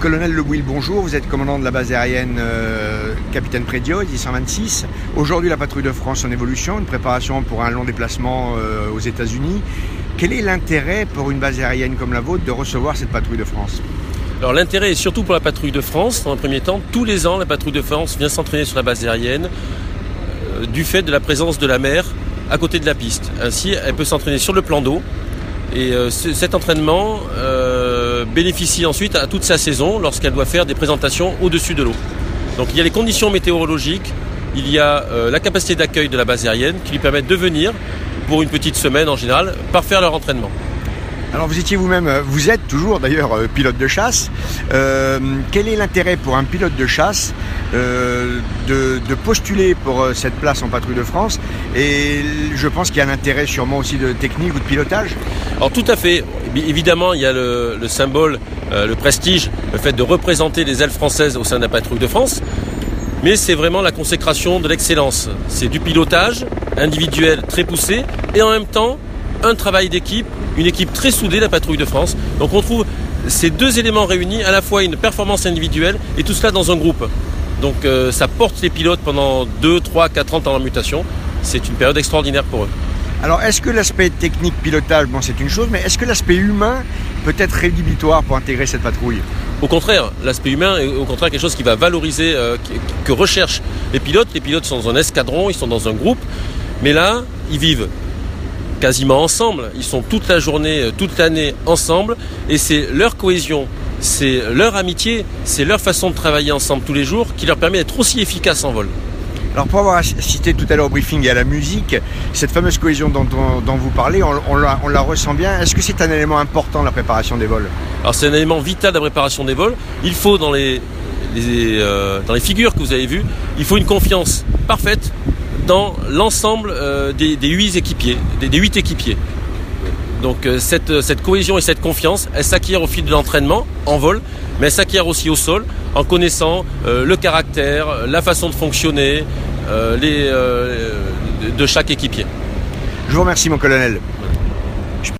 Colonel Le Bouil, bonjour. Vous êtes commandant de la base aérienne euh, Capitaine Prédio, 126. Aujourd'hui, la patrouille de France en évolution, une préparation pour un long déplacement euh, aux États-Unis. Quel est l'intérêt pour une base aérienne comme la vôtre de recevoir cette patrouille de France? Alors l'intérêt est surtout pour la patrouille de France. Dans un premier temps, tous les ans, la patrouille de France vient s'entraîner sur la base aérienne euh, du fait de la présence de la mer à côté de la piste. Ainsi, elle peut s'entraîner sur le plan d'eau. Et cet entraînement bénéficie ensuite à toute sa saison lorsqu'elle doit faire des présentations au-dessus de l'eau. Donc il y a les conditions météorologiques, il y a euh, la capacité d'accueil de la base aérienne qui lui permettent de venir pour une petite semaine en général, par faire leur entraînement. Alors vous étiez vous-même, euh, vous êtes toujours d'ailleurs euh, pilote de chasse. Euh, quel est l'intérêt pour un pilote de chasse de, postuler pour cette place en patrouille de France? Et je pense qu'il y a un intérêt sûrement aussi de technique ou de pilotage. Alors tout à fait. Évidemment, il y a le, le symbole, le prestige, le fait de représenter les ailes françaises au sein de la patrouille de France. Mais c'est vraiment la consécration de l'excellence. C'est du pilotage individuel très poussé et en même temps un travail d'équipe, une équipe très soudée, la patrouille de France. Donc on trouve ces deux éléments réunis, à la fois une performance individuelle et tout cela dans un groupe. Donc euh, ça porte les pilotes pendant 2, 3, 4 ans en mutation. C'est une période extraordinaire pour eux. Alors est-ce que l'aspect technique pilotage, bon c'est une chose, mais est-ce que l'aspect humain peut être rédhibitoire pour intégrer cette patrouille? Au contraire, l'aspect humain est au contraire quelque chose qui va valoriser, euh, que recherchent les pilotes. Les pilotes sont dans un escadron, ils sont dans un groupe, mais là, ils vivent quasiment ensemble. Ils sont toute la journée, euh, toute l'année ensemble et c'est leur cohésion, c'est leur amitié, c'est leur façon de travailler ensemble tous les jours qui leur permet d'être aussi efficaces en vol. Alors pour avoir cité tout à l'heure au briefing et à la musique, cette fameuse cohésion dont, vous parlez, on, la, ressent bien. Est-ce que c'est un élément important de la préparation des vols? Alors c'est un élément vital de la préparation des vols. Il faut dans les, euh, dans les figures que vous avez vues, il faut une confiance parfaite dans l'ensemble euh, des, huit équipiers, des, équipiers. Donc euh, cette, cette, cohésion et cette confiance, elle s'acquiert au fil de l'entraînement en vol, mais elle s'acquiert aussi au sol en connaissant euh, le caractère, la façon de fonctionner de chaque équipier. Je vous remercie mon colonel.